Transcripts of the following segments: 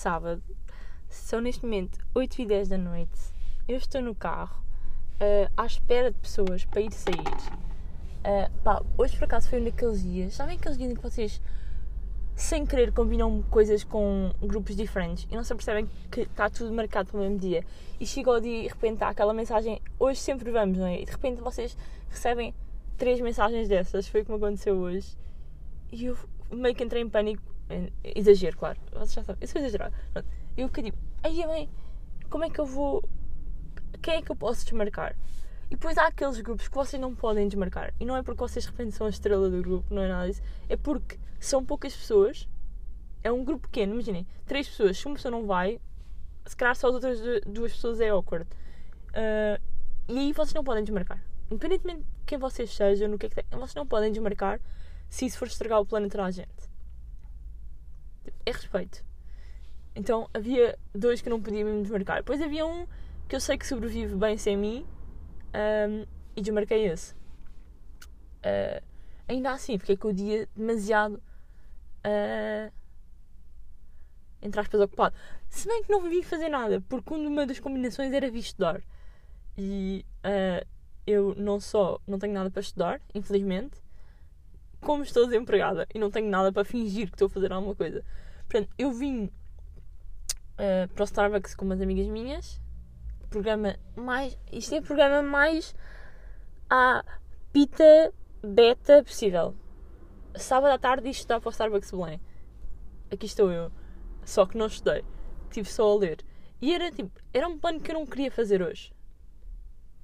sábado, são neste momento 8 e 10 da noite. Eu estou no carro uh, à espera de pessoas para ir sair. Uh, pá, hoje por acaso foi um daqueles dias, sabem aqueles dias em que vocês sem querer combinam coisas com grupos diferentes e não se percebem que está tudo marcado para o mesmo dia e chega o dia e de repente aquela mensagem hoje sempre vamos, não é? E de repente vocês recebem três mensagens dessas, foi como aconteceu hoje e eu meio que entrei em pânico exagero, claro, vocês já sabem, isso é exagerado eu fiquei tipo, bem, como é que eu vou quem é que eu posso desmarcar? E depois há aqueles grupos que vocês não podem desmarcar. E não é porque vocês de repente são a estrela do grupo, não é nada disso. É porque são poucas pessoas. É um grupo pequeno, imaginem. Três pessoas. Se uma pessoa não vai, se calhar só as outras duas pessoas é awkward. Uh, e aí vocês não podem desmarcar. Independentemente de quem vocês sejam, no que é que tem, vocês não podem desmarcar se isso for estragar o plano para a gente. É respeito. Então havia dois que não podiam mesmo desmarcar. Depois havia um que eu sei que sobrevive bem sem mim um, e desmarquei esse. Uh, ainda assim, fiquei com o dia demasiado. Uh, entre aspas, ocupado. Se bem que não vim fazer nada, porque uma das combinações era vir estudar. E uh, eu não só não tenho nada para estudar, infelizmente, como estou desempregada e não tenho nada para fingir que estou a fazer alguma coisa. Portanto, eu vim uh, para o Starbucks com umas amigas minhas programa mais. Isto é o programa mais à pita beta possível. Sábado à tarde isto está para o Starbucks Belém. Aqui estou eu. Só que não estudei. Estive só a ler. E era tipo, era um plano que eu não queria fazer hoje.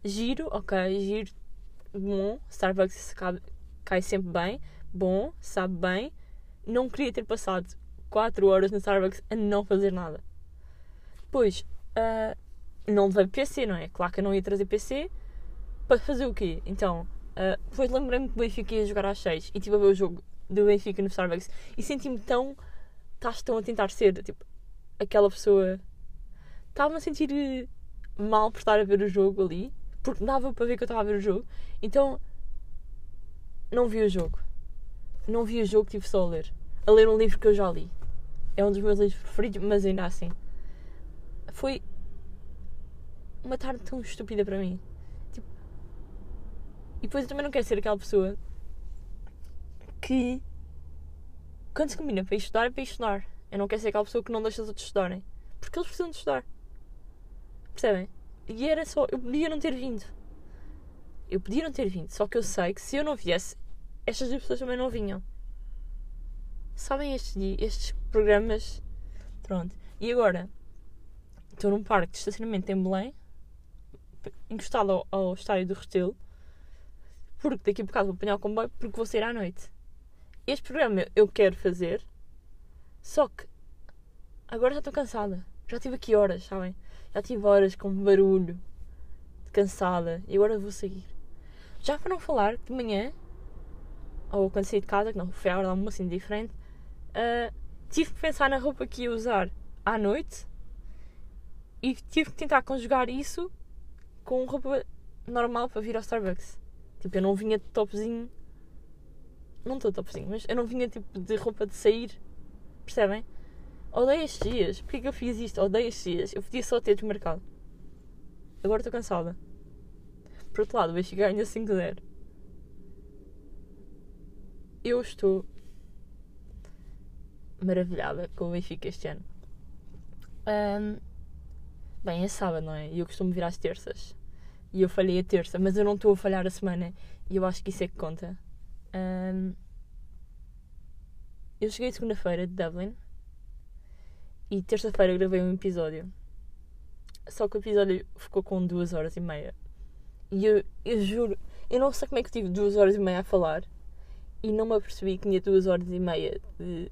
Giro, ok, giro, bom. Starbucks cai, sempre bem. Bom, sabe bem. Não queria ter passado 4 horas no Starbucks a não fazer nada. Depois, uh, não levei PC, não é? Claro que eu não ia trazer PC para fazer o quê? Então, uh, depois lembrei-me que o Benfica ia jogar às 6 e estive a ver o jogo do Benfica no Starbucks e senti-me tão. Estás tão a tentar ser, tipo, aquela pessoa. Estava-me a sentir mal por estar a ver o jogo ali, porque dava para ver que eu estava a ver o jogo, então. Não vi o jogo. Não vi o jogo, tive só a ler. A ler um livro que eu já li. É um dos meus livros preferidos, mas ainda assim. Foi uma tarde tão estúpida para mim. Tipo, e depois eu também não quero ser aquela pessoa que quando se combina para estudar é para estudar. Eu não quero ser aquela pessoa que não deixa os outros estudarem. Porque eles precisam de estudar. Percebem? E era só. Eu podia não ter vindo. Eu podia não ter vindo. Só que eu sei que se eu não viesse, estas duas pessoas também não vinham. Sabem estes, estes programas? Pronto. E agora? Estou num parque de estacionamento em Belém encostado ao, ao estádio do Restelo, porque daqui a bocado vou apanhar o comboio, porque vou sair à noite. Este programa eu quero fazer, só que agora já estou cansada. Já tive aqui horas, sabem? Já tive horas com barulho, cansada, e agora vou sair. Já não falar de manhã, ou quando saí de casa, que não foi a hora de almoço assim diferente, uh, tive que pensar na roupa que ia usar à noite e tive que tentar conjugar isso com roupa normal para vir ao Starbucks. Tipo, eu não vinha de topzinho. Não estou topzinho, mas eu não vinha tipo de roupa de sair. Percebem? Odeio estes dias. Porquê que eu fiz isto? Odeio estes dias. Eu podia só ter desmarcado. Agora estou cansada. Por outro lado, o Benfica ganha 5-0. Eu estou maravilhada com o Benfica este ano. Um, Bem, é sábado, não é? E eu costumo vir às terças. E eu falhei a terça, mas eu não estou a falhar a semana. E eu acho que isso é que conta. Um, eu cheguei segunda-feira de Dublin. E terça-feira gravei um episódio. Só que o episódio ficou com duas horas e meia. E eu, eu juro, eu não sei como é que tive duas horas e meia a falar. E não me apercebi que tinha duas horas e meia de.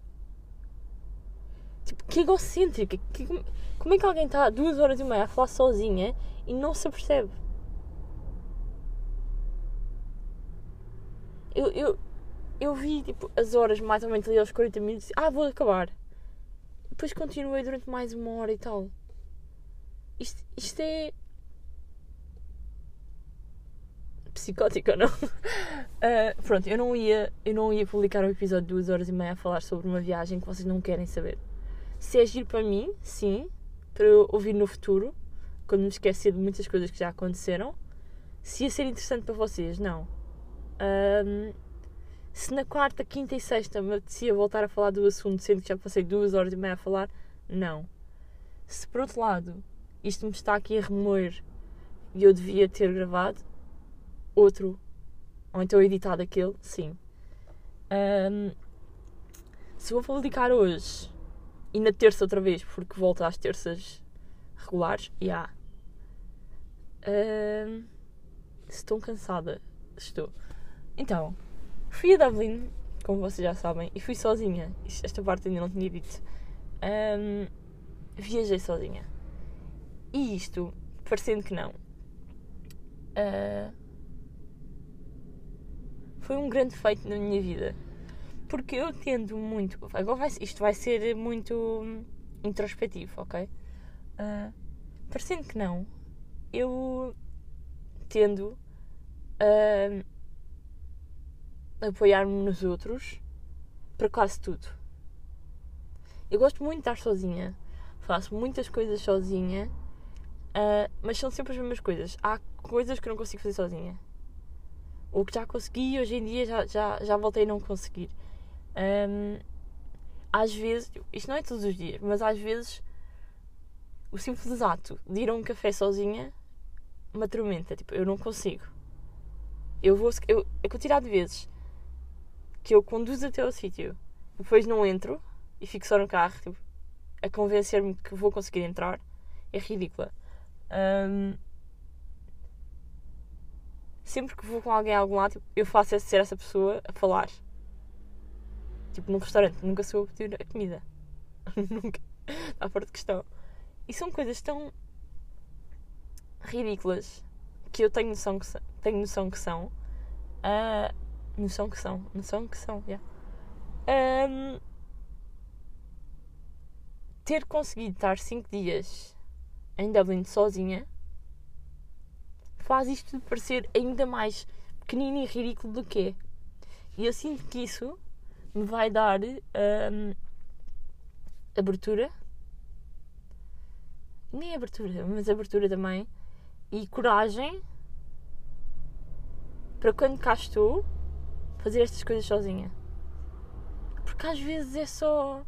Tipo, que egocêntrica. Que, como é que alguém está duas horas e meia a falar sozinha e não se apercebe? Eu, eu, eu vi tipo, as horas mais ou menos ali aos 40 minutos. Ah, vou acabar. Depois continuei durante mais uma hora e tal. Isto, isto é. Psicótico, não? Uh, pronto, eu não, ia, eu não ia publicar um episódio de duas horas e meia a falar sobre uma viagem que vocês não querem saber Se é giro para mim, sim, para eu ouvir no futuro, quando me esquecer de muitas coisas que já aconteceram. Se ia ser interessante para vocês, não. Um, se na quarta, quinta e sexta me apetecia voltar a falar do assunto, sendo que já passei duas horas e meia a falar, não. Se por outro lado isto me está aqui a remoer e eu devia ter gravado outro, ou então editado aquele, sim. Um, se vou publicar hoje e na terça outra vez, porque volto às terças regulares, já. Yeah. Um, estou cansada. Estou. Então, fui a Dublin, como vocês já sabem, e fui sozinha. Esta parte ainda não tinha dito. Um, viajei sozinha. E isto, parecendo que não, uh, foi um grande feito na minha vida. Porque eu tendo muito. Agora vai, isto vai ser muito introspectivo, ok? Uh, parecendo que não, eu tendo a apoiar-me nos outros para quase tudo. Eu gosto muito de estar sozinha, faço muitas coisas sozinha, uh, mas são sempre as mesmas coisas. Há coisas que eu não consigo fazer sozinha. O que já consegui, hoje em dia já, já, já voltei a não conseguir. Um, às vezes, isto não é todos os dias, mas às vezes o simples ato de ir a um café sozinha me atormenta. Tipo, eu não consigo. Eu vou. Eu, a quantidade de vezes que eu conduzo até ao sítio, depois não entro e fico só no carro, tipo, a convencer-me que vou conseguir entrar, é ridícula. Um, sempre que vou com alguém a algum lado, tipo, eu faço ser essa pessoa a falar. Tipo, num restaurante, nunca sou a pedir a comida. nunca. Está fora de questão. E são coisas tão ridículas que eu tenho noção que, tenho noção que são. Uh, noção que são. Noção que são, yeah. Um, ter conseguido estar 5 dias em Dublin sozinha faz isto parecer ainda mais pequenino e ridículo do que é. E eu sinto que isso me vai dar um, abertura. Nem abertura, mas abertura também. E coragem para quando cá estou fazer estas coisas sozinha. Porque às vezes é só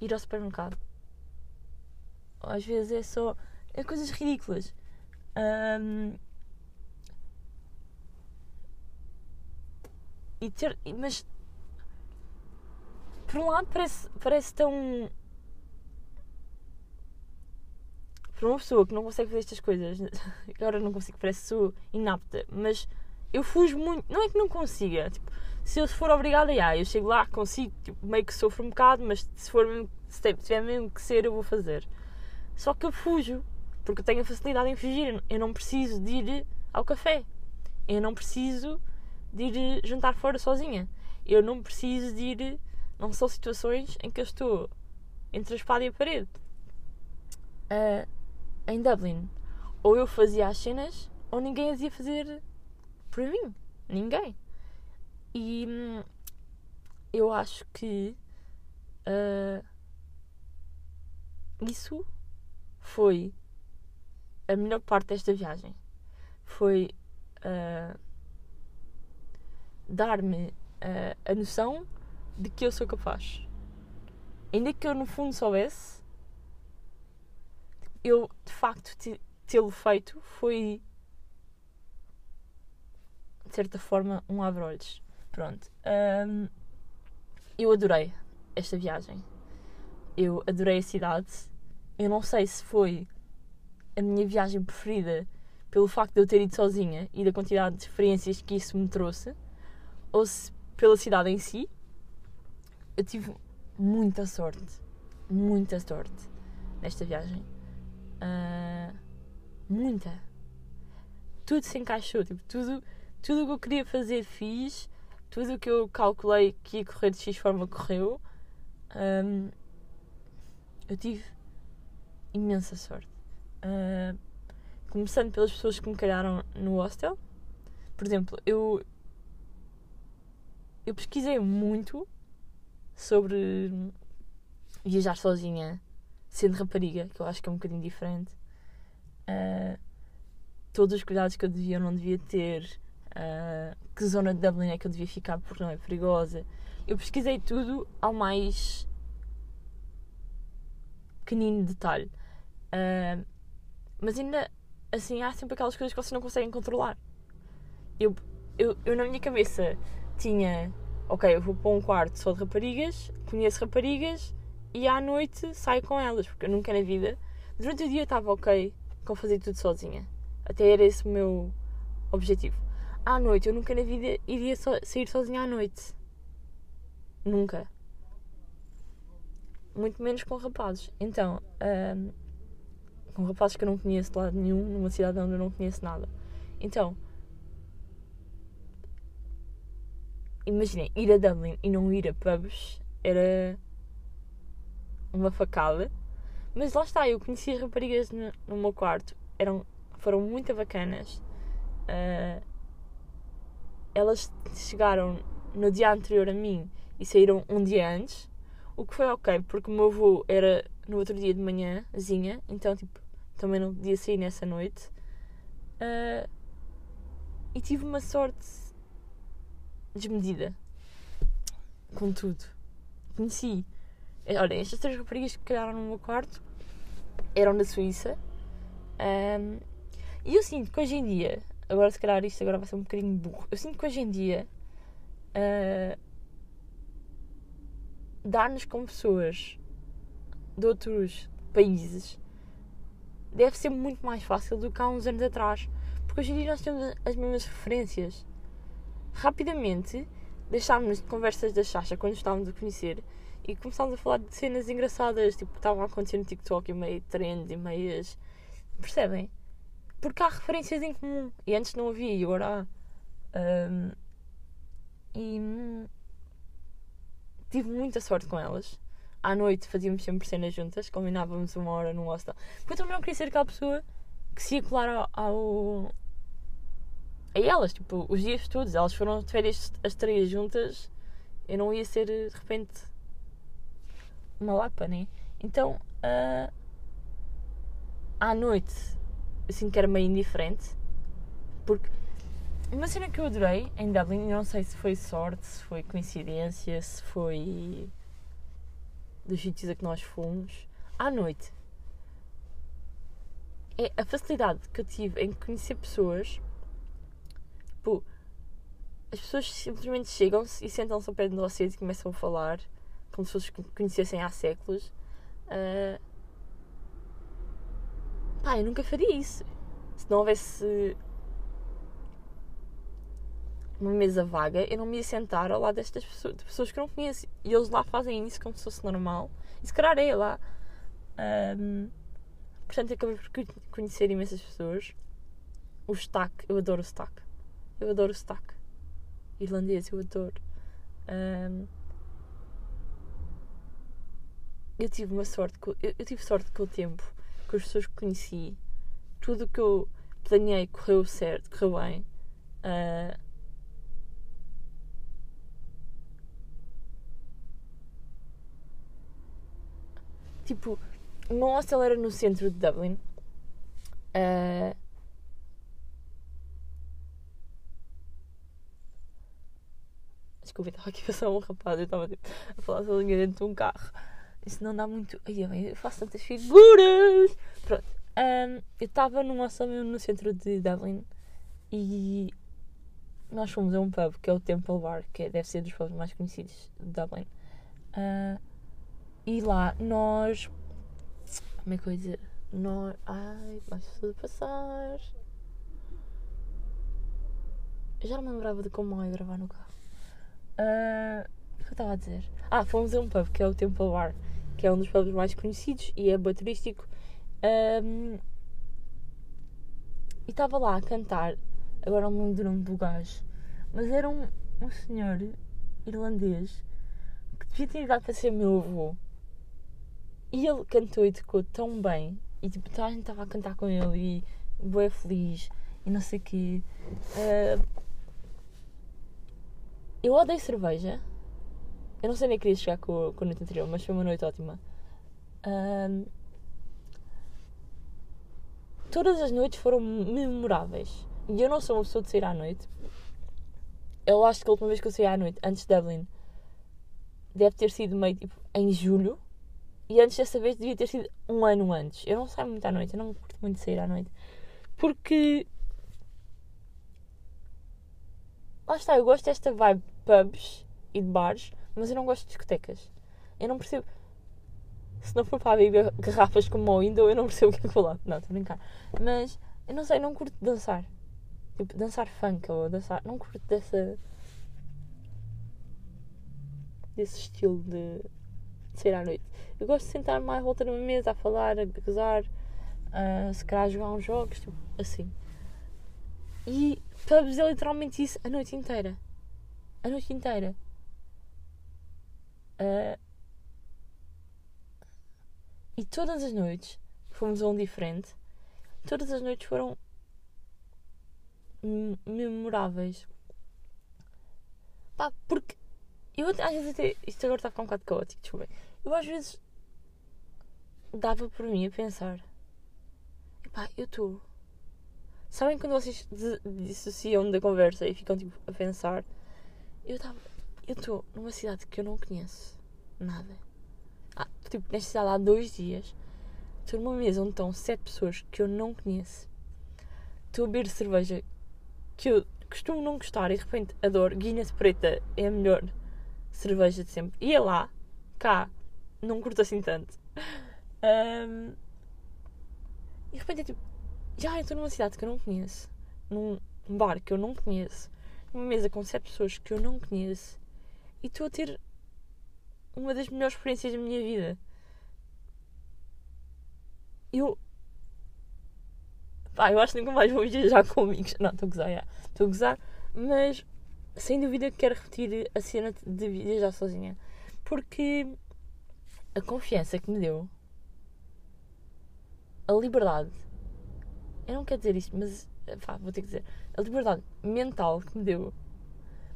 ir ao supermercado. Às vezes é só. É coisas ridículas. Um, e ter. Mas. Por um lado parece, parece tão para uma pessoa que não consegue fazer estas coisas, agora não consigo, parece sou inapta, mas eu fujo muito, não é que não consiga, tipo, se eu for obrigada, já, eu chego lá, consigo, tipo, meio que sofro um bocado, mas se for se tiver mesmo que ser, eu vou fazer. Só que eu fujo, porque eu tenho facilidade em fugir, eu não preciso de ir ao café, eu não preciso de ir jantar fora sozinha, eu não preciso de ir, não são situações em que eu estou entre a espada e a parede. Uh, em Dublin, ou eu fazia as cenas, ou ninguém as ia fazer por mim. Ninguém. E hum, eu acho que uh, isso foi a melhor parte desta viagem. Foi uh, dar-me uh, a noção de que eu sou capaz. Ainda que eu no fundo soubesse eu de facto tê-lo feito foi de certa forma um abre-olhos. Pronto. Um, eu adorei esta viagem. Eu adorei a cidade. Eu não sei se foi a minha viagem preferida pelo facto de eu ter ido sozinha e da quantidade de experiências que isso me trouxe, ou se pela cidade em si. Eu tive muita sorte, muita sorte nesta viagem. Uh, muita. Tudo se encaixou. Tipo, tudo, tudo o que eu queria fazer fiz. Tudo o que eu calculei que ia correr de X forma correu. Um, eu tive imensa sorte. Uh, começando pelas pessoas que me calharam no hostel. Por exemplo, eu, eu pesquisei muito sobre viajar sozinha, sendo rapariga, que eu acho que é um bocadinho diferente. Uh, todos os cuidados que eu devia ou não devia ter, uh, que zona de Dublin é que eu devia ficar porque não é perigosa. Eu pesquisei tudo ao mais pequenino detalhe. Uh, mas ainda assim há sempre aquelas coisas que vocês não conseguem controlar. Eu, eu, eu na minha cabeça tinha, ok, eu vou para um quarto só de raparigas, conheço raparigas e à noite saio com elas, porque eu nunca na vida. Durante o dia estava ok com fazer tudo sozinha. Até era esse o meu objetivo. À noite, eu nunca na vida iria so sair sozinha à noite. Nunca. Muito menos com rapazes. Então, um, com rapazes que eu não conheço de lado nenhum, numa cidade onde eu não conheço nada. Então, imaginem, ir a Dublin e não ir a pubs era uma facada. Mas lá está, eu conheci raparigas no, no meu quarto, eram, foram muito bacanas. Uh, elas chegaram no dia anterior a mim e saíram um dia antes, o que foi ok, porque o meu avô era no outro dia de manhãzinha, então tipo, também não podia sair nessa noite. Uh, e tive uma sorte desmedida com tudo. Conheci. Olha, estas três raparigas que calharam no meu quarto eram da Suíça. Um, e eu sinto que hoje em dia, agora se calhar isto agora vai ser um bocadinho burro, eu sinto que hoje em dia uh, dar-nos com pessoas de outros países deve ser muito mais fácil do que há uns anos atrás. Porque hoje em dia nós temos as mesmas referências. Rapidamente deixámos-nos de conversas da Chacha quando estávamos a conhecer e começámos a falar de cenas engraçadas, tipo, estavam a acontecer no TikTok e meio trends e meias. Percebem? Porque há referências em comum. E antes não havia e agora há. Um, e hum, tive muita sorte com elas. À noite fazíamos sempre cenas juntas, combinávamos uma hora num hostel. Porque eu também não queria ser aquela pessoa que se ia colar ao, ao a elas, tipo, os dias todos. Elas foram de férias as três juntas. Eu não ia ser de repente uma lapa, né? Então, uh, à noite, assim que era meio indiferente, porque uma cena que eu adorei em Dublin, não sei se foi sorte, se foi coincidência, se foi dos sítios a que nós fomos, à noite, é a facilidade que eu tive em conhecer pessoas. Tipo, as pessoas simplesmente chegam-se e sentam-se ao pé de vocês e começam a falar como se fossem conhecessem há séculos. Uh... Pá, eu nunca faria isso. Se não houvesse uma mesa vaga, eu não me ia sentar ao lado destas pessoas, de pessoas que eu não conheço. E eles lá fazem isso como se fosse normal. E se calhar é lá. Um... Portanto, acabei por conhecer imensas pessoas. O sotaque, eu adoro o sotaque. Eu adoro o sotaque. Irlandês, eu adoro. Um eu tive uma sorte, eu, eu, tive sorte com o tempo, com as pessoas que conheci, tudo o que eu planeei correu certo, correu bem. Uh, tipo, o meu hostel era no centro de Dublin. Uh, Desculpa, estava aqui a passar um rapaz, eu estava tipo, a falar sozinha dentro de um carro. Isso não dá muito. Ai, eu faço tantas figuras! Pronto. Um, eu estava num hostel no centro de Dublin e nós fomos a um pub que é o Temple Bar, que é, deve ser dos pubs mais conhecidos de Dublin. Uh, e lá nós. Como é que eu ia dizer? Nós. Ai, mais tudo passar. Eu já não me lembrava de como ia gravar no carro. Uh, o que eu estava a dizer? Ah, fomos a um pub que é o Temple Bar que é um dos pubs mais conhecidos e é bem turístico. Um, e estava lá a cantar, agora não lembro do nome do gajo, mas era um, um senhor irlandês que devia ter idade para ser meu avô. E ele cantou e tocou tão bem, e tipo, toda a gente estava a cantar com ele e boé feliz e não sei o quê. Uh, eu odeio cerveja, eu não sei nem queria chegar com, com a noite anterior, mas foi uma noite ótima. Um, todas as noites foram memoráveis. E eu não sou uma pessoa de sair à noite. Eu acho que a última vez que eu saí à noite, antes de Dublin, deve ter sido meio tipo em julho. E antes dessa vez devia ter sido um ano antes. Eu não saio muito à noite, eu não curto muito sair à noite. Porque. Lá está, eu gosto desta vibe pubs e de bares, mas eu não gosto de discotecas. Eu não percebo. Se não for para abrir garrafas como o Windows, eu não percebo o que é que vou lá. Não, estou a brincar. Mas eu não sei, não curto dançar. Tipo, dançar funk ou dançar. Não curto dessa. desse estilo de, de sair à noite. Eu gosto de sentar-me à volta numa mesa a falar, a gozar, a se calhar jogar uns jogos, tipo, assim. E pubs é literalmente isso a noite inteira. A noite inteira. Uh, e todas as noites fomos a um diferente. Todas as noites foram memoráveis. Pá, porque eu às vezes até. Isto agora está a ficar um bocado caótico, desculpem. Eu às vezes dava por mim a pensar. Pá, eu estou. Sabem quando vocês dissociam da conversa e ficam tipo a pensar? Eu estava. Eu estou numa cidade que eu não conheço nada. Ah, tipo, nesta cidade há dois dias. Estou numa mesa onde estão sete pessoas que eu não conheço. Estou a beber cerveja que eu costumo não gostar e de repente adoro. Guinness preta é a melhor cerveja de sempre. E é lá, cá, não curto assim tanto. Um, e de repente é tipo, já estou numa cidade que eu não conheço, num bar que eu não conheço, numa mesa com sete pessoas que eu não conheço e estou a ter uma das melhores experiências da minha vida. Eu. Pá, eu acho que nunca mais vou viajar com amigos. Não, estou a gozar, Estou a gozar, mas sem dúvida quero repetir a cena de viajar sozinha. Porque a confiança que me deu, a liberdade, eu não quero dizer isto, mas pá, vou ter que dizer, a liberdade mental que me deu.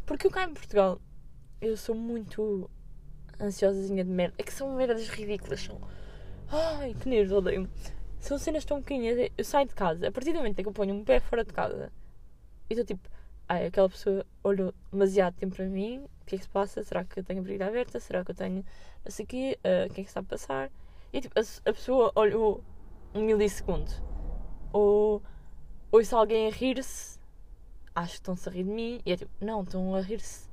Porque eu cá em Portugal, eu sou muito ansiosazinha de merda. É que são merdas ridículas. São. Ai, que nervos, odeio-me. São cenas tão pequenas. Eu saio de casa, a partir do momento em que eu ponho um pé fora de casa, e estou tipo, ai, aquela pessoa olhou demasiado tempo para mim. Que é que se passa? Será que eu tenho a briga aberta? Será que eu tenho não sei o quê? Uh, o que é que está a passar? E tipo, a, a pessoa olhou um milissegundo. Ou ouço alguém a rir-se, acho que estão-se a rir de mim, e é tipo, não, estão a rir-se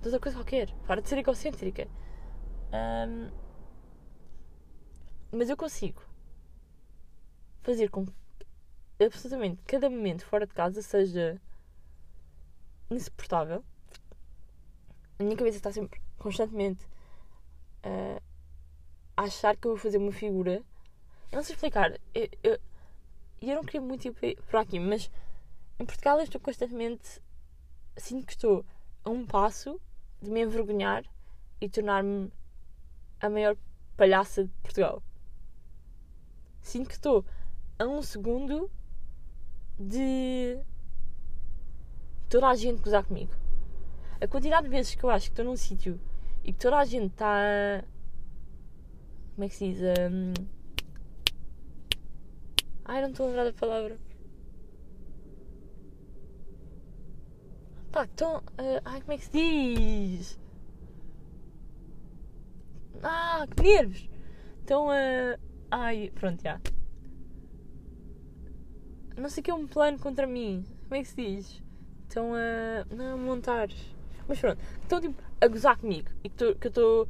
de outra coisa qualquer. Para de ser egocêntrica. Um, mas eu consigo fazer com que absolutamente cada momento fora de casa seja insuportável. A minha cabeça está sempre constantemente uh, a achar que eu vou fazer uma figura. Eu não sei explicar. Eu, eu, eu não queria muito ir para aqui, mas em Portugal eu estou constantemente. Sinto que estou a um passo de me envergonhar e tornar-me a maior palhaça de Portugal. Sinto que estou a um segundo de toda a gente gozar comigo. A quantidade de vezes que eu acho que estou num sítio e que toda a gente está. Como é que se diz? Um... Ai, não estou a lembrar da palavra. Pá, estão. Uh, ai, como é que se diz? Ah, que nervos! Estão a. Uh, ai, pronto, já. Não sei que é um plano contra mim. Como é que se diz? Estão a. Não, montar. Mas pronto, estão tipo a gozar comigo. E que, que eu estou.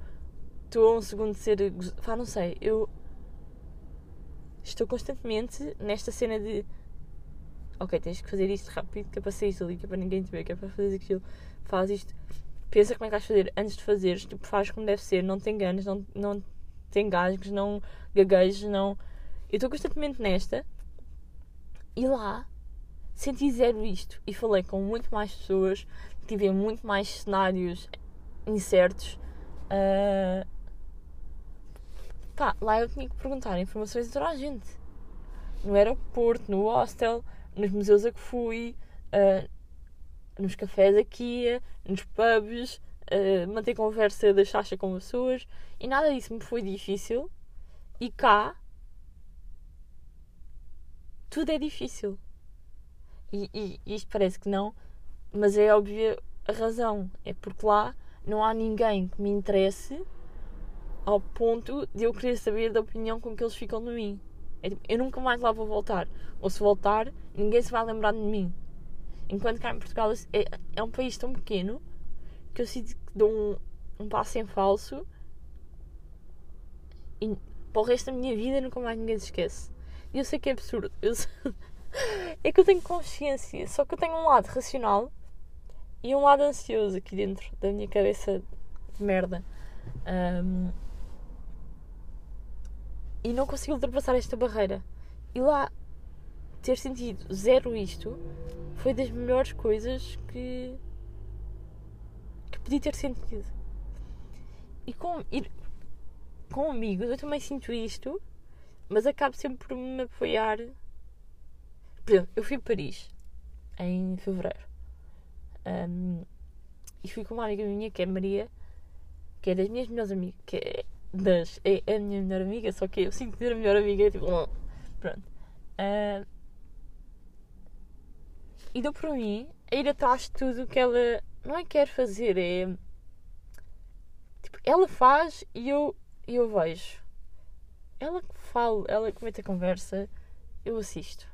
A um segundo de ser. Pá, não sei. Eu. Estou constantemente nesta cena de. Ok, tens que fazer isto rápido, que é para sair ali, que é para ninguém te ver, que é para fazer aquilo. Faz isto pensa como é que vais fazer antes de fazeres, tipo, faz como deve ser, não tem ganas, não, não tem gasgos, não gaguejes, não. Eu estou constantemente nesta e lá senti zero isto e falei com muito mais pessoas, tive muito mais cenários incertos. Uh... Pá, lá eu tinha que perguntar informações a toda a gente. No aeroporto, no hostel, nos museus a que fui, uh, nos cafés aqui, nos pubs, uh, manter conversa da chacha com pessoas e nada disso me foi difícil E cá tudo é difícil. E, e, isto parece que não, mas é óbvia a razão. É porque lá não há ninguém que me interesse ao ponto de eu querer saber da opinião com que eles ficam de mim. É, tipo, eu nunca mais lá vou voltar. Ou se voltar, ninguém se vai lembrar de mim. Enquanto cá em Portugal é, é um país tão pequeno que eu sinto que dou um, um passo em falso e para o resto da minha vida nunca mais ninguém se esquece. E eu sei que é absurdo. Eu sei... é que eu tenho consciência, só que eu tenho um lado racional e um lado ansioso aqui dentro da minha cabeça de merda. Um... E não consigo ultrapassar esta barreira. E lá ter sentido zero isto foi das melhores coisas que que podia ter sentido. E com ir com amigos eu também sinto isto, mas acabo sempre por me apoiar. Por exemplo, eu fui a Paris em fevereiro um, e fui com uma amiga minha que é Maria, que é das minhas melhores amigas, que é das é a minha melhor amiga, só que eu sinto ter a melhor amiga, tipo, pronto. Uh, e deu para mim a ir atrás de tudo que ela não é quer fazer, é tipo, ela faz e eu, eu vejo. Ela que fala, ela que mete a conversa, eu assisto.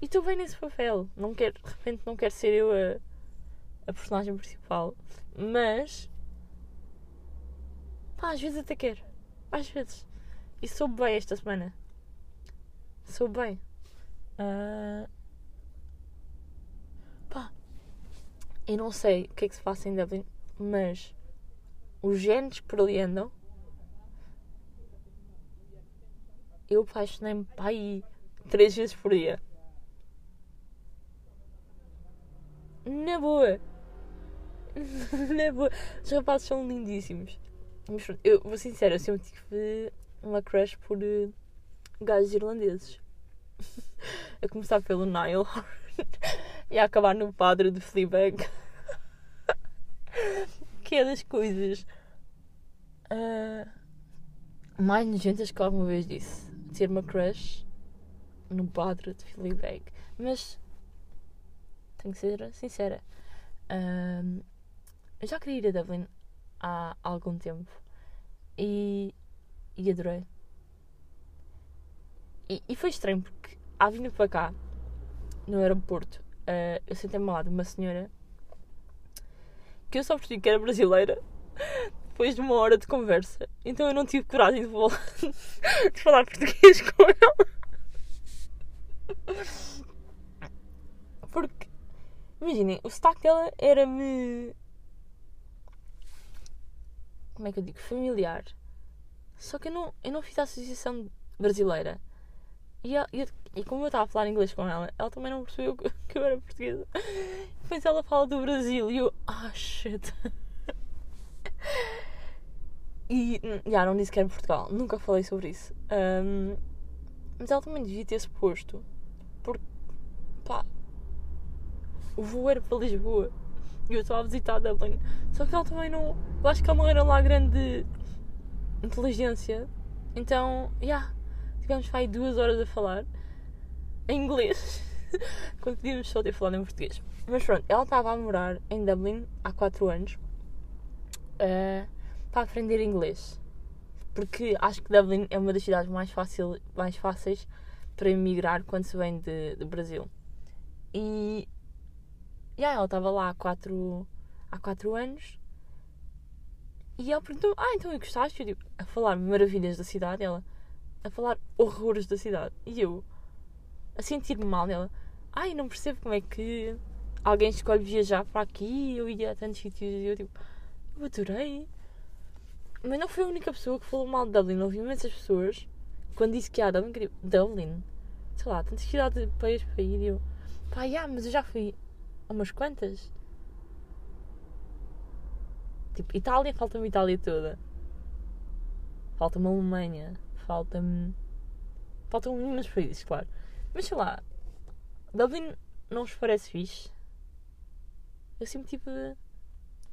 E estou bem nesse papel. Não quero, de repente não quero ser eu a, a personagem principal. Mas pá, às vezes até quero. Às vezes. E soube bem esta semana. Soube bem. Uh, Eu não sei o que é que se passa em Dublin, mas os genes por ali andam. Eu apaixonei-me aí três vezes por dia. Na boa. Na boa. Os rapazes são lindíssimos. Mas eu vou sincera, eu sempre tive uma crush por uh, gajos irlandeses. a começar pelo Nile e a acabar no padre de Fleabag. que é das coisas uh, mais nojentas que alguma vez disse. Ter uma crush no padre de Fleabag. Mas tenho que ser sincera. Uh, eu já queria ir a Dublin há algum tempo e, e adorei. E, e foi estranho porque, à vinda para cá, no aeroporto, uh, eu sentei-me ao lado de uma senhora que eu só percebi que era brasileira depois de uma hora de conversa. Então eu não tive coragem de, de falar português com ela. Porque, imaginem, o sotaque dela era-me. Como é que eu digo? Familiar. Só que eu não, eu não fiz a associação brasileira. E, ela, e, e, como eu estava a falar inglês com ela, ela também não percebeu que, eu era portuguesa. Depois ela fala do Brasil e eu, ah, oh, shit. E já não disse que era Portugal, nunca falei sobre isso. Um, mas ela também devia ter-se posto. Porque, pá, o voo era para Lisboa e eu estava a visitar Dublin. Só que ela também não. Eu acho que ela não era lá grande inteligência. Então, já. Yeah, tivemos aí duas horas a falar em inglês. Quando podíamos só ter falado em português. Mas pronto, ela estava a morar em Dublin há 4 anos uh, para aprender inglês. Porque acho que Dublin é uma das cidades mais, fácil, mais fáceis para emigrar quando se vem de Brasil. E yeah, ela estava lá há 4 há quatro anos e ela perguntou: Ah, então eu gostaste? Eu digo, a falar maravilhas da cidade. Ela a falar horrores da cidade. E eu a sentir-me mal. Ela, ai, não percebo como é que alguém escolhe viajar para aqui, eu ia a tantos sítios e eu tipo, eu adorei. Mas não foi a única pessoa que falou mal de Dublin, ouvi imensas pessoas quando disse que há Dublin, Dublin, sei lá, tantas cidades de país para ir e eu, pá, yeah, mas eu já fui umas quantas. Tipo, Itália, falta-me Itália toda. Falta-me Alemanha, falta-me. Faltam muitos países, claro. Mas sei lá, Dublin não vos parece fixe? Eu sempre tive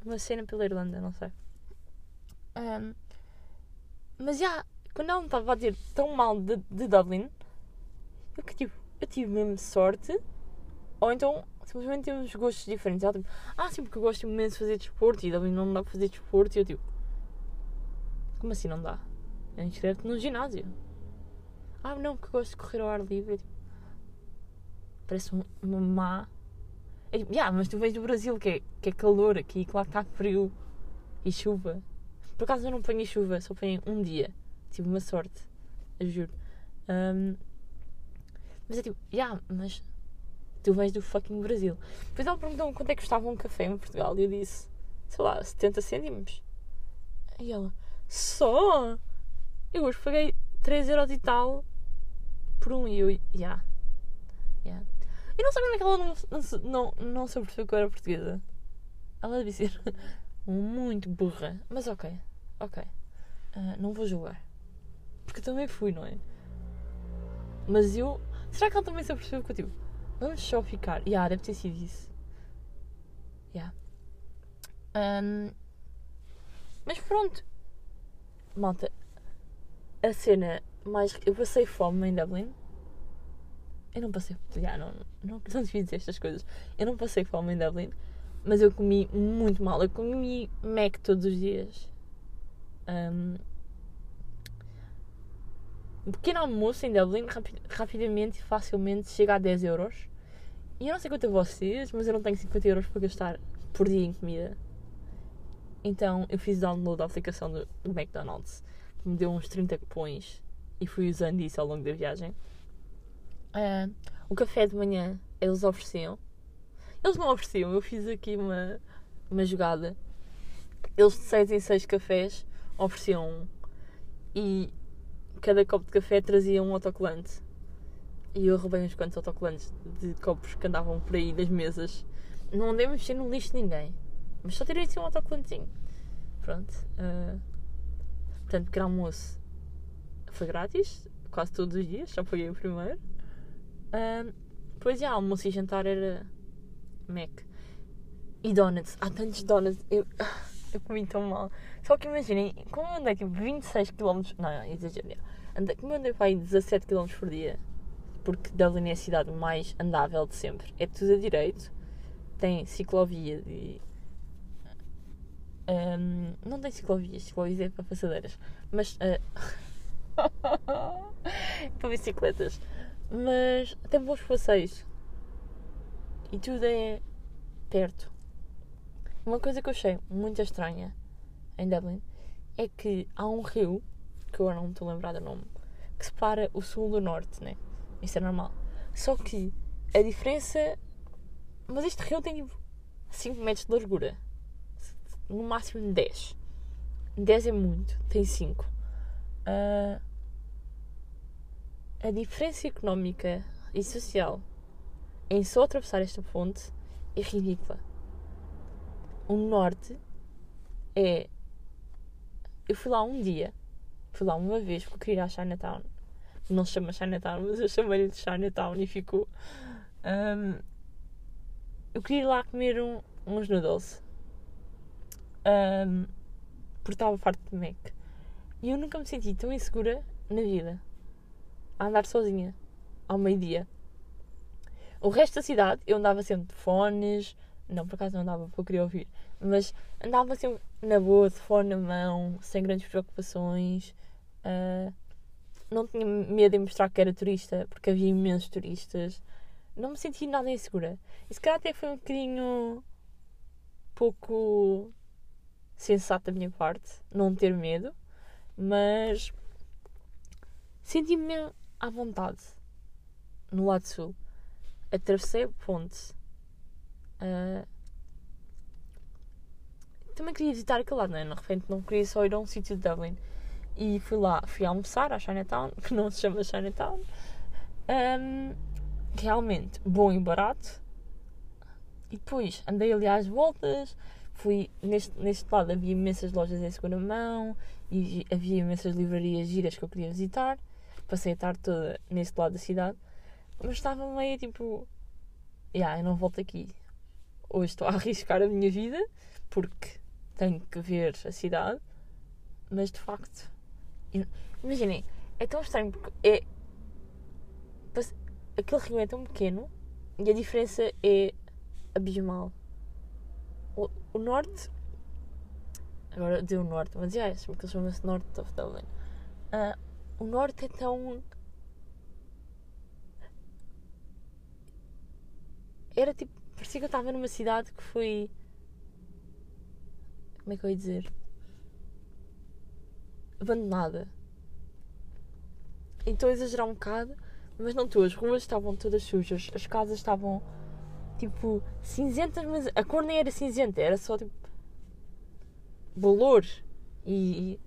uma cena pela Irlanda, não sei. Um, mas já, quando ela me estava a dizer tão mal de, de Dublin, eu que tipo, eu tive mesmo sorte, ou então simplesmente temos gostos diferentes. Ela tipo, ah, sim, porque eu gosto imenso de fazer desporto e Dublin não dá para fazer desporto. E eu tipo, como assim não dá? Eu inscrevo-te no ginásio. Ah, não, porque eu gosto de correr ao ar livre. Tipo, parece uma má. É tipo, yeah, mas tu vens do Brasil, que é, que é calor aqui, claro que está frio e chuva. Por acaso eu não ponho chuva, só ponho um dia. Tive uma sorte, eu juro. Um, mas é tipo, yeah, mas tu vens do fucking Brasil. Depois ela perguntou-me quanto é que custava um café em Portugal e eu disse, sei lá, 70 cêntimos. E ela, só? Eu hoje paguei 3 euros e tal por um e eu, yeah. yeah. E não sei como é que ela não, não, não, não se apercebeu que eu era portuguesa. Ela deve ser muito burra. Mas ok, ok. Uh, não vou julgar. Porque eu também fui, não é? Mas eu. Será que ela também se apercebeu que eu tipo. Vamos só ficar. Yeah, deve ter sido isso. Yeah. Um, mas pronto. Malta. A cena mais. Eu passei fome em Dublin. Eu não passei. Yeah, não, não, não devia dizer estas coisas. Eu não passei fome em Dublin. Mas eu comi muito mal. Eu comi Mac todos os dias. Um, um pequeno almoço em Dublin rapidamente e facilmente chega a 10 euros. E eu não sei quanto a vocês, mas eu não tenho 50 euros para gastar por dia em comida. Então eu fiz download da aplicação do, do McDonald's, que me deu uns 30 cupons e fui usando isso ao longo da viagem. Uh, o café de manhã eles ofereciam. Eles não ofereciam, eu fiz aqui uma, uma jogada. Eles de 6 em 6 cafés ofereciam um. E cada copo de café trazia um autocolante. E eu roubei uns quantos autocolantes de copos que andavam por aí das mesas. Não andei mexer no lixo de ninguém. Mas só tirei assim um autocolantezinho. Pronto. Uh, portanto, pequeno almoço foi grátis, quase todos os dias, só paguei o primeiro. Uh, depois, já, almoço e jantar era Mac. E donuts. Há tantos donuts. Eu, eu comi tão mal. Só que imaginem, como eu andei tipo 26 km. Não, não. Andei, como eu andei para aí 17 km por dia, porque Dublin é a cidade mais andável de sempre. É tudo a direito. Tem ciclovia de. Um, não tem ciclovias, ciclovias é para passadeiras. Mas. Uh, para bicicletas. Mas tem bons passeios. E tudo é perto. Uma coisa que eu achei muito estranha em Dublin é que há um rio, que eu não me estou a lembrar do nome, que separa o sul do norte, né? Isso é normal. Só que a diferença. Mas este rio tem tipo 5 metros de largura. No máximo 10. 10 é muito, tem 5. Uh, ah, a diferença económica e social em só atravessar esta ponte é ridícula. O norte é. Eu fui lá um dia, fui lá uma vez porque eu queria ir à Chinatown. Não se chama Chinatown, mas eu chamei-lhe de Chinatown e ficou. Um, eu queria ir lá comer um, uns noodles. Um, porque estava farto de Mac. E eu nunca me senti tão insegura na vida. A andar sozinha. Ao meio-dia. O resto da cidade eu andava sempre de fones. Não, por acaso não andava porque eu queria ouvir. Mas andava sempre na boa, de fone na mão, sem grandes preocupações. Uh, não tinha medo de mostrar que era turista, porque havia imensos turistas. Não me senti nada insegura. E se calhar até foi um bocadinho pouco sensato da minha parte não ter medo, mas senti-me à vontade no lado sul atravessei a ponte. Uh, também queria visitar aquele lado, não é? De repente não queria só ir a um sítio de Dublin. E fui lá, fui almoçar à Chinatown, que não se chama Chinatown. Um, realmente bom e barato. E depois andei ali às voltas, fui neste, neste lado havia imensas lojas em segunda mão e havia imensas livrarias giras que eu queria visitar. Passei a tarde toda neste lado da cidade. Mas estava meio tipo. Yeah, eu não volto aqui. Hoje estou a arriscar a minha vida porque tenho que ver a cidade. Mas de facto Imaginem, é tão estranho porque é. Aquele rio é tão pequeno e a diferença é abismal. O, o norte. Agora deu o norte, mas já é, porque ele chama-se North of Dublin. Uh, o norte é tão. Era tipo. Parecia que eu estava numa cidade que foi. Como é que eu ia dizer? Abandonada. Então exagerar um bocado, mas não estou. As ruas estavam todas sujas, as casas estavam tipo cinzentas, mas a cor nem era cinzenta, era só tipo bolor e, e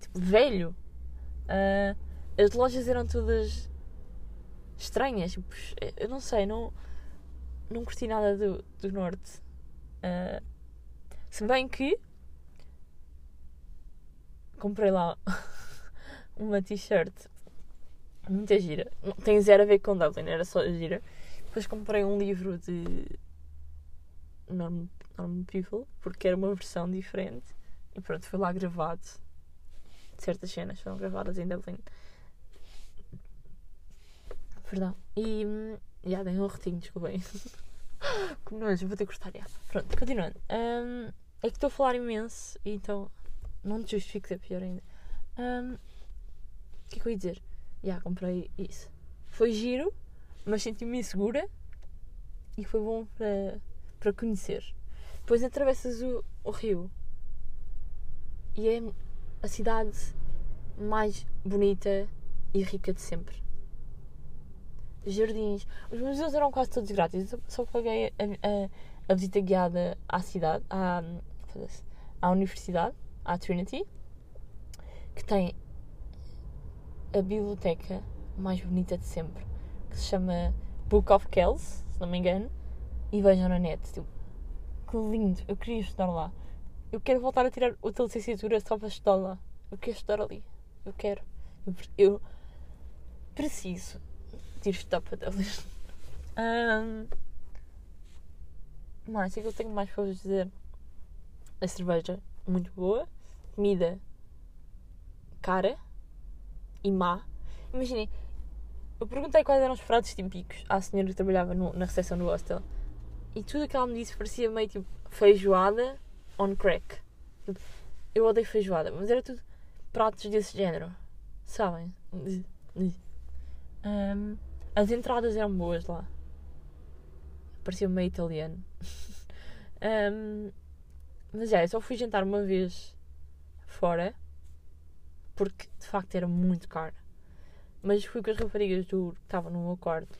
tipo, velho. Uh, as lojas eram todas estranhas. Tipo, eu não sei, não, não curti nada do, do norte. Uh, se bem que comprei lá uma t-shirt muita gira. Não tem zero a ver com Dublin, era só gira. Depois comprei um livro de Norm, Norm People, porque era uma versão diferente. E pronto, foi lá gravado. Certas cenas foram gravadas em Dublin. Perdão. E. Já, dei um retinho, desculpem. Como não, vou ter que cortar. Já. Pronto, continuando. Um, é que estou a falar imenso, então não te justifico, é pior ainda. Um, o que é que eu ia dizer? Já, comprei isso. Foi giro, mas senti-me insegura e foi bom para, para conhecer. Depois atravessas o, o rio e é a cidade mais bonita e rica de sempre. Jardins. Os museus eram quase todos grátis. Eu só paguei a, a, a visita guiada à cidade, à, à universidade, à Trinity, que tem a biblioteca mais bonita de sempre, que se chama Book of Kells, se não me engano, e vejam na net. Tipo, que lindo, eu queria estudar lá. Eu quero voltar a tirar outra licenciatura só para estudar lá. Eu quero estudar ali. Eu quero. Eu, eu preciso de ir estudar para Dublin. um, mas o que eu tenho mais para vos dizer? A cerveja, muito boa. Comida, cara e má. Imaginem, eu perguntei quais eram os pratos típicos à senhora que trabalhava no, na recepção do hostel e tudo o que ela me disse parecia meio tipo feijoada on crack. Tipo, eu odeio feijoada, mas era tudo pratos desse género, sabem? Um, as entradas eram boas lá, parecia meio italiano. um, mas é, eu só fui jantar uma vez fora porque de facto era muito caro. Mas fui com as raparigas do que estavam no meu quarto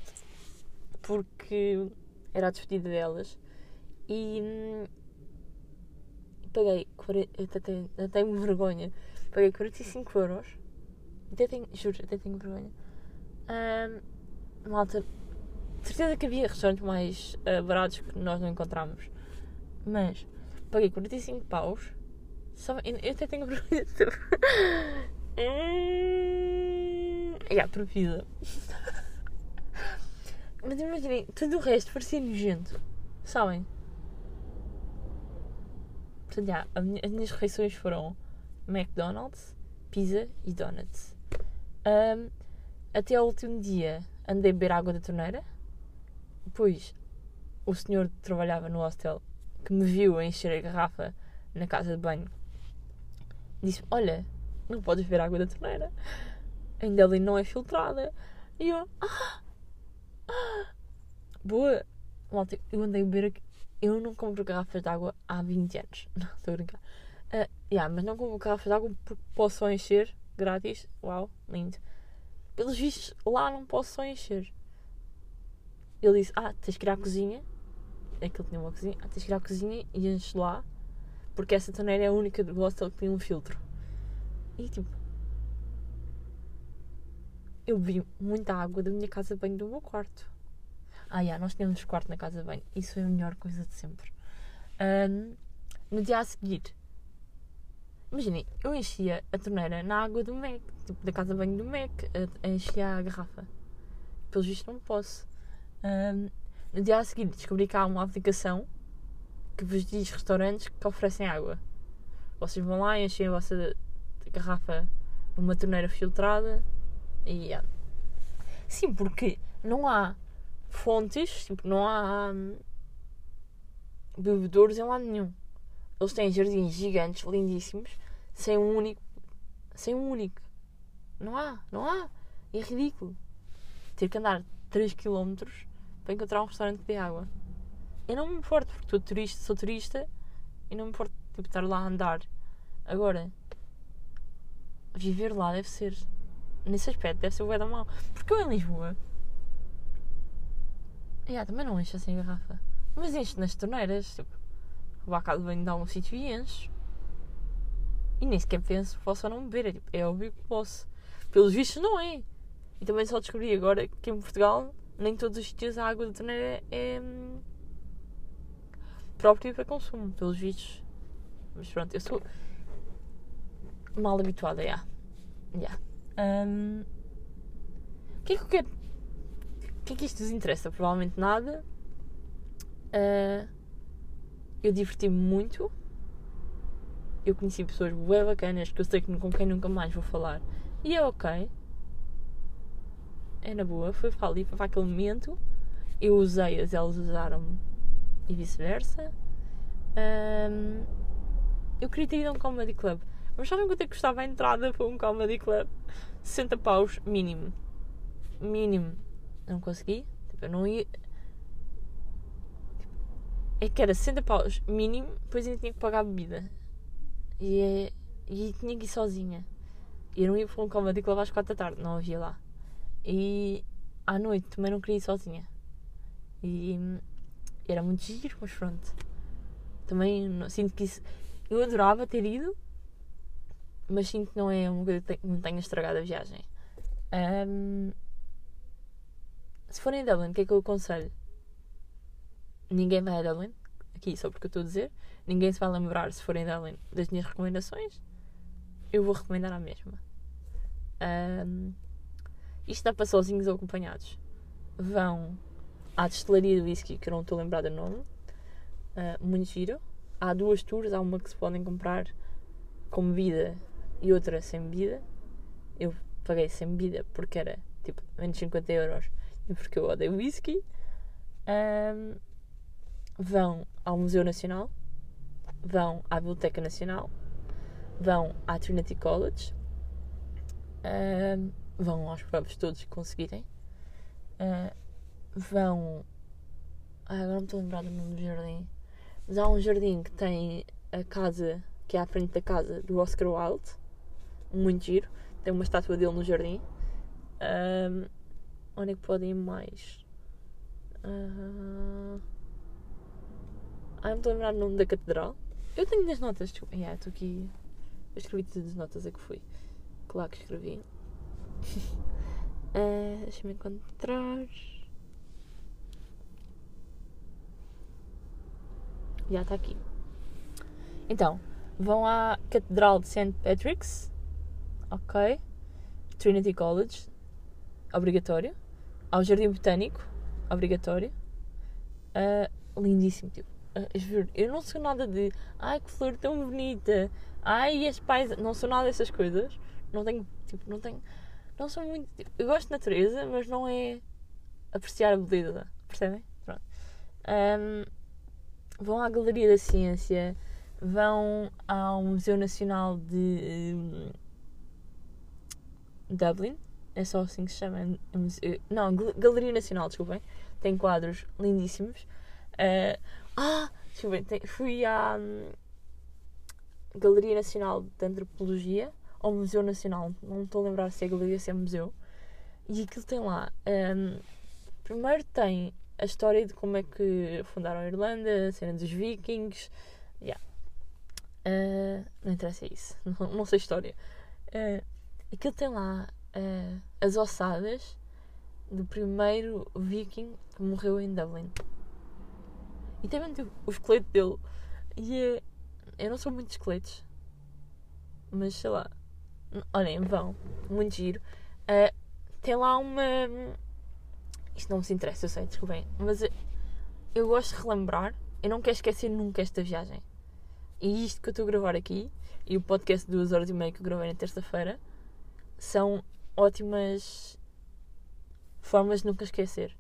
porque era a despedida delas e hum, paguei até tenho, até tenho vergonha paguei 45 euros até tenho, juro, até tenho vergonha um, malta certeza que havia restaurantes mais uh, baratos que nós não encontramos mas paguei 45 paus só, eu até tenho de hum, yeah, provida mas imaginem, tudo o resto parecia nojento. Sabem? Portanto, as minhas refeições foram McDonald's, pizza e donuts. Um, até ao último dia andei a beber água da torneira. Depois, o senhor que trabalhava no hostel, que me viu a encher a garrafa na casa de banho, disse Olha, não podes beber água da torneira. Ainda ali não é filtrada. E eu, ah, Boa! Malta, eu andei a beber aqui. Eu não compro garrafas de água há 20 anos. Não, estou a brincar. Uh, yeah, mas não compro garrafas de água porque posso só encher grátis. Uau, lindo. Pelos vistos, lá não posso só encher. Ele disse: Ah, tens que ir à cozinha. É que ele tinha uma cozinha. Ah, tens que ir à cozinha e enches lá. Porque essa torneira é a única do hostel que tem um filtro. E tipo, eu bebi muita água da minha casa de banho do meu quarto. Ah, yeah, nós tínhamos quarto na casa de banho. Isso foi a melhor coisa de sempre. Um, no dia a seguir, imaginem, eu enchia a torneira na água do Mac, tipo, da casa de banho do Mac, enchia a garrafa. Pelos vistos, não posso. Um, no dia a seguir, descobri que há uma aplicação que vos diz restaurantes que oferecem água. Vocês vão lá, enchem a vossa garrafa numa torneira filtrada e yeah. Sim, porque não há fontes, tipo, não há hum, bebedouros em lado nenhum. Eles têm jardins gigantes, lindíssimos, sem um único. Sem um único. Não há, não há. É ridículo. Ter que andar 3 km para encontrar um restaurante que dê água. Eu não me importo, porque sou turista, sou turista e não me importo tipo, estar lá a andar. Agora, viver lá deve ser. Nesse aspecto, deve ser o da mal. Porque eu em Lisboa. Yeah, também não encho assim a garrafa. Mas encho nas torneiras. Tipo, vou à casa de banho de algum sítio e encho. E nem sequer penso, posso ou não beber. É, tipo, é óbvio que posso. Pelos vistos, não é. E também só descobri agora que em Portugal, nem todos os sítios a água da torneira é. Hum, própria para consumo. Pelos vistos. Mas pronto, eu sou. mal habituada, já. Yeah. Yeah. Um, o que é que eu quero. O que é que isto vos interessa? Provavelmente nada. Uh, eu diverti-me muito. Eu conheci pessoas bem bacanas que eu sei que com quem nunca mais vou falar. E é ok. É na boa. Foi para ali, foi para aquele momento. Eu usei-as, elas usaram-me. E vice-versa. Um, eu queria ter ido a um comedy club. Mas sabem quanto é que custava a entrada para um comedy club? 60 paus mínimo. Mínimo. Não consegui. Tipo, eu não ia. É que era 60 paus mínimo, depois ainda tinha que pagar a bebida. E, é... e tinha que ir sozinha. E eu não ia para um comedy club às 4 da tarde, não havia lá. E à noite também não queria ir sozinha. E era muito giro, mas pronto. Também sinto que isso. Eu adorava ter ido, mas sinto que não é uma coisa que me tenha estragado a viagem. Um, se forem a Dublin, o que é que eu aconselho? Ninguém vai a Dublin, aqui só porque eu estou a dizer. Ninguém se vai lembrar, se forem a Dublin, das minhas recomendações. Eu vou recomendar a mesma. Um, isto dá para sozinhos ou acompanhados. Vão à destilaria de whisky, que eu não estou a lembrar do nome. Uh, muito giro. Há duas tours, há uma que se podem comprar com bebida e outra sem bebida. Eu paguei sem bebida porque era tipo menos 50 euros e porque eu odeio whisky. Um, vão ao Museu Nacional, vão à Biblioteca Nacional, vão à Trinity College, um, vão aos pubs todos que conseguirem, uh, vão. Ah, agora não estou a lembrar do nome do jardim, mas há um jardim que tem a casa que é à frente da casa do Oscar Wilde muito giro. Tem uma estátua dele no jardim. Um, onde é que podem ir mais? Uh... Ah, não estou a lembrar nome da catedral. Eu tenho das notas. Desculpa. Yeah, estou aqui. Eu escrevi todas as notas a que fui. Claro que escrevi. uh, Deixa-me encontrar. Já está aqui. Então, vão à Catedral de St. Patrick's ok. Trinity College, obrigatório. Ao Jardim Botânico, obrigatório. Uh, lindíssimo, tipo. Uh, eu não sou nada de ai que flor tão bonita, ai as pais, não sou nada dessas coisas. Não tenho, tipo, não tenho, não sou muito. Tipo, eu gosto de natureza, mas não é apreciar a beleza, percebem? Pronto. Um, vão à Galeria da Ciência, vão ao Museu Nacional de. Um, Dublin, é só assim que se chama. É não, Galeria Nacional, desculpem. Tem quadros lindíssimos. Uh, ah, desculpem, fui à um, Galeria Nacional de Antropologia, ou Museu Nacional, não estou a lembrar se é galeria ou se é museu. E aquilo tem lá. Um, primeiro tem a história de como é que fundaram a Irlanda, a cena dos vikings. Yeah. Uh, não interessa isso, não, não sei história. Uh, Aquilo tem lá uh, as ossadas do primeiro viking que morreu em Dublin. E mesmo tipo, o esqueleto dele. E eu não sou muito de esqueletos. Mas sei lá. Olhem, vão. Muito giro. Tem lá uma. Isto não me interessa, eu sei, desculpem. Mas eu gosto de relembrar. Eu não quero esquecer nunca esta viagem. E isto que eu estou a gravar aqui, e o podcast de duas horas e meia que eu gravei na terça-feira, são ótimas formas de nunca esquecer.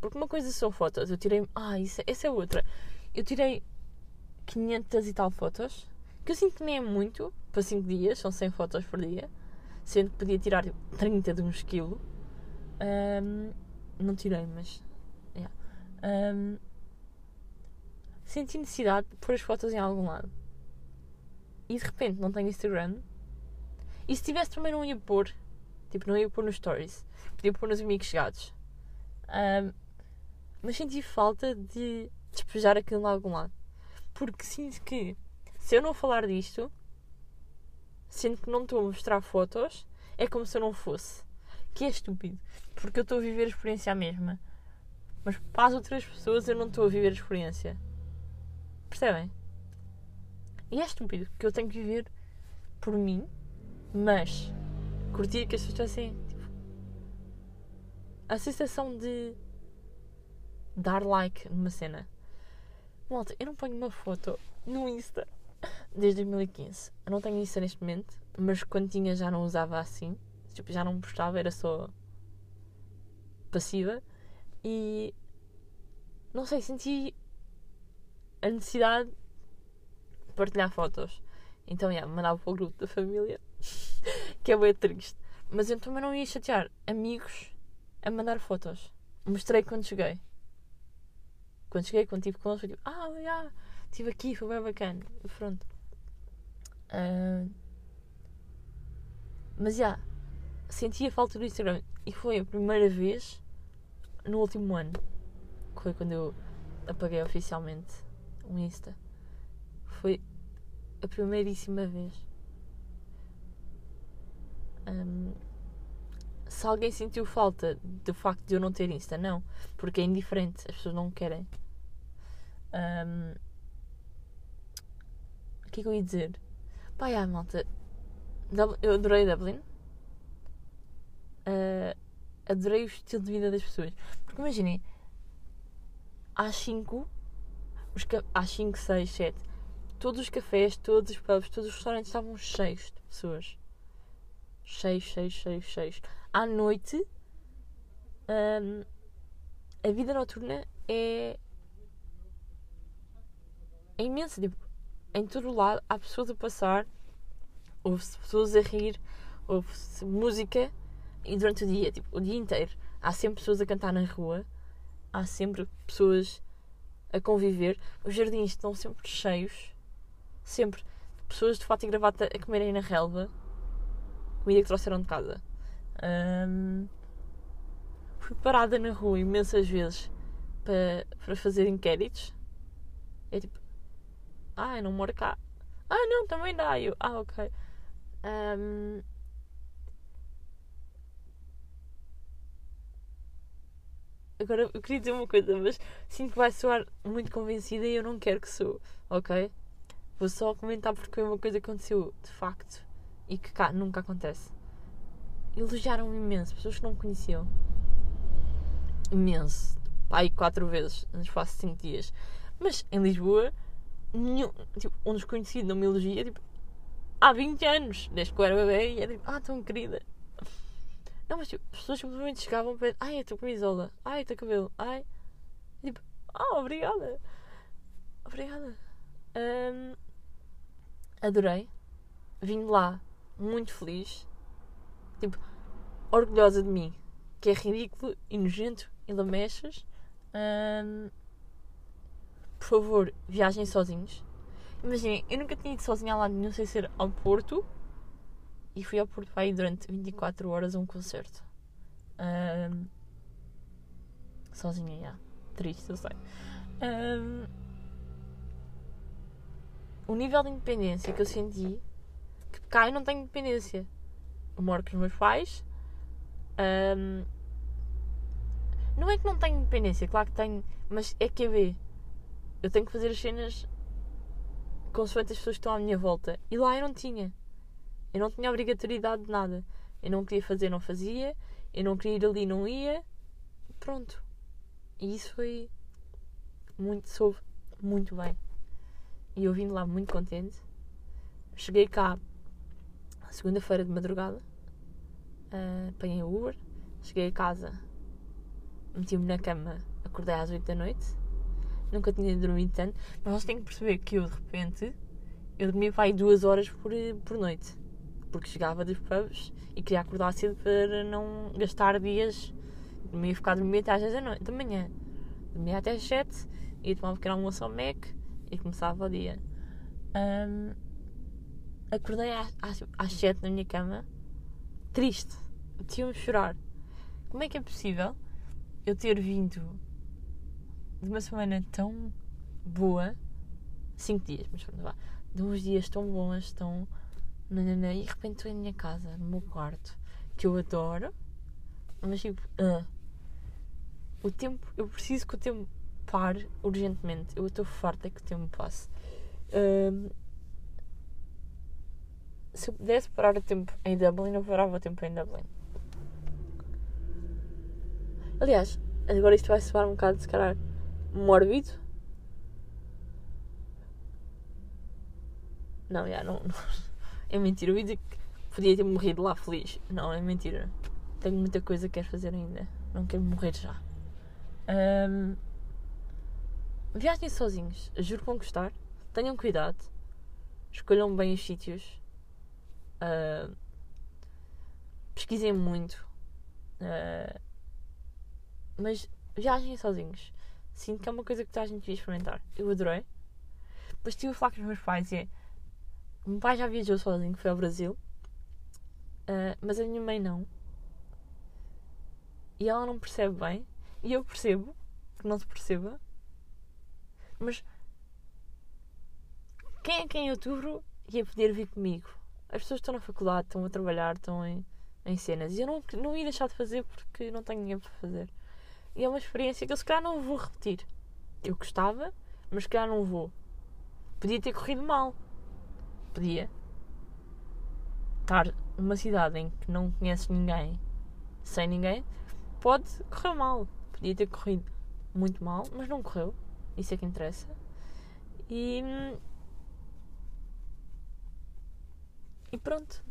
Porque uma coisa são fotos, eu tirei. Ah, isso, essa é outra. Eu tirei 500 e tal fotos, que eu sinto que nem é muito, para 5 dias, são 100 fotos por dia, sendo que podia tirar 30 de um esquilo. Um, não tirei, mas. Yeah. Um, senti necessidade de pôr as fotos em algum lado. E de repente não tenho Instagram. E se tivesse também não ia pôr. Tipo, não ia pôr nos stories. Podia pôr nos amigos chegados. Um, mas senti falta de despejar aquilo em algum lado. Porque sinto que se eu não falar disto, sinto que não estou a mostrar fotos, é como se eu não fosse. Que é estúpido. Porque eu estou a viver a experiência mesma. Mas para as outras pessoas eu não estou a viver a experiência. Percebem? E é estúpido, porque eu tenho que viver por mim, mas curtir que as pessoas assim. Tipo, a sensação de dar like numa cena. Malta, eu não ponho uma foto no Insta desde 2015. Eu não tenho Insta neste momento, mas quando tinha já não usava assim. Tipo, já não postava, era só passiva. E não sei, senti a necessidade de partilhar fotos. Então, yeah, mandava para o grupo da família, que é bem triste. Mas eu também não ia chatear amigos a mandar fotos. Mostrei quando cheguei. Quando cheguei, quando estive com eles, tipo, ah, yeah, estive aqui, foi bem bacana. Pronto. Uh, mas já, yeah, senti a falta do Instagram. E foi a primeira vez no último ano. Que foi quando eu apaguei oficialmente o Insta. Foi a primeiríssima vez. Um, se alguém sentiu falta do facto de eu não ter Insta, não. Porque é indiferente, as pessoas não querem. Um, o que é que eu ia dizer? Pá, yeah, malta. Eu adorei Dublin. Uh, adorei o estilo de vida das pessoas. Porque imaginem, às 5, às 5, 6, 7, todos os cafés, todos os pubs, todos os restaurantes estavam cheios de pessoas. Cheios, cheios, cheios, cheios à noite um, a vida noturna é, é imensa. Tipo, em todo o lado há pessoas a passar, houve-se pessoas a rir, houve-se música e durante o dia, tipo, o dia inteiro, há sempre pessoas a cantar na rua, há sempre pessoas a conviver, os jardins estão sempre cheios, sempre pessoas de fato e gravata a comerem na relva comida que trouxeram de casa. Um, fui parada na rua imensas vezes para, para fazer inquéritos. É tipo, ah, eu não moro cá. Ah, não, também dá. Eu, ah, ok. Um, agora eu queria dizer uma coisa, mas sinto que vai soar muito convencida e eu não quero que sou, ok? Vou só comentar porque foi uma coisa que aconteceu de facto e que cá nunca acontece elogiaram-me imenso, pessoas que não me conheciam. Imenso. Pai, quatro vezes no espaço de cinco dias. Mas em Lisboa, nenhum, tipo, um desconhecido não me elogia tipo, há 20 anos, desde que eu era bebê, e é tipo, ah, tão querida. Não, mas tipo, as pessoas simplesmente chegavam para ai, a tua camisola, ai, o teu cabelo, ai. tipo, ah, obrigada. Obrigada. Um, adorei. Vim lá muito feliz tipo, orgulhosa de mim, que é ridículo e nojento e lamechas. Um, por favor, viajem sozinhos. Imaginem, eu nunca tinha ido sozinha lá nenhum sem ser ao Porto e fui ao Porto para ir durante 24 horas a um concerto. Um, sozinha. Triste, eu sei. Um, o nível de independência que eu senti que cá eu não tenho independência eu moro com os meus pais. Um, não é que não tenho independência, claro que tenho, mas é que ver. Eu tenho que fazer as cenas consoante as pessoas que estão à minha volta. E lá eu não tinha. Eu não tinha obrigatoriedade de nada. Eu não queria fazer, não fazia. Eu não queria ir ali, não ia. Pronto. E isso foi muito, soube muito bem. e eu vim de lá muito contente. Cheguei cá segunda-feira de madrugada, uh, apanhei o Uber, cheguei a casa, meti-me na cama, acordei às 8 da noite, nunca tinha dormido tanto, mas vocês têm que perceber que eu de repente eu dormia aí duas horas por, por noite, porque chegava dos pubs e queria acordar cedo para não gastar dias, dormia ficar a dormir até às 10 da, noite, da manhã, dormia até às 7, ia tomar um pequeno almoço ao Mac e começava o dia. Um, acordei às, às, às 7 na minha cama, triste, tinha-me chorar. Como é que é possível eu ter vindo de uma semana tão boa, 5 dias, mas pronto, vá, de uns dias tão bons, tão. E de repente estou em minha casa, no meu quarto, que eu adoro, mas tipo, uh, o tempo, eu preciso que o tempo pare urgentemente. Eu estou farta que o tempo passe. Uh, se eu pudesse parar o tempo em Dublin, eu parava o tempo em Dublin. Aliás, agora isto vai soar um bocado, se calhar, mórbido. Não, já, não, não. É mentira. Eu ia dizer que podia ter morrido lá feliz. Não, é mentira. Tenho muita coisa que quero fazer ainda. Não quero morrer já. Um, viajem sozinhos. Juro que vão gostar. Tenham cuidado. Escolham bem os sítios. Uh, pesquisem muito. Uh, mas viajem sozinhos. Sinto que é uma coisa que toda a gente devia experimentar. Eu adorei. Depois estive a falar com os meus pais e é. O meu pai já viajou sozinho, foi ao Brasil. Uh, mas a minha mãe não. E ela não percebe bem. E eu percebo que não se perceba. Mas quem é que em outubro ia poder vir comigo? As pessoas estão na faculdade, estão a trabalhar, estão em, em cenas. E eu não, não ia deixar de fazer porque não tenho ninguém para fazer. E é uma experiência que eu se calhar não vou repetir. Eu gostava, mas se calhar não vou. Podia ter corrido mal. Podia. Estar numa cidade em que não conheces ninguém, sem ninguém, pode correr mal. Podia ter corrido muito mal, mas não correu. Isso é que interessa. E E pronto.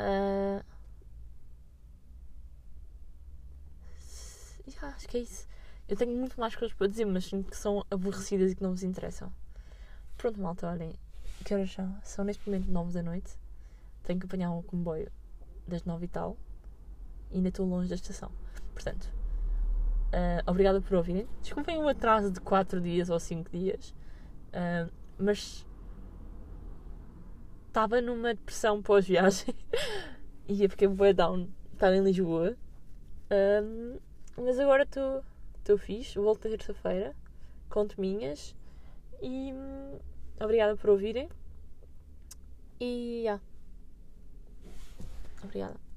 Uh... Acho que é isso. Eu tenho muito mais coisas para dizer, mas sinto que são aborrecidas e que não vos interessam. Pronto, malta, olhem. Que horas são? São neste momento 9 da noite. Tenho que apanhar um comboio das 9 e tal. E ainda estou longe da estação. Portanto, uh, obrigada por ouvirem. Desculpem o atraso de 4 dias ou 5 dias. Uh, mas estava numa depressão pós-viagem e eu fiquei bué down. Estava em Lisboa. Um, mas agora estou fixe. Volto terça-feira. Conto minhas. E obrigada por ouvirem. E. Yeah. Obrigada.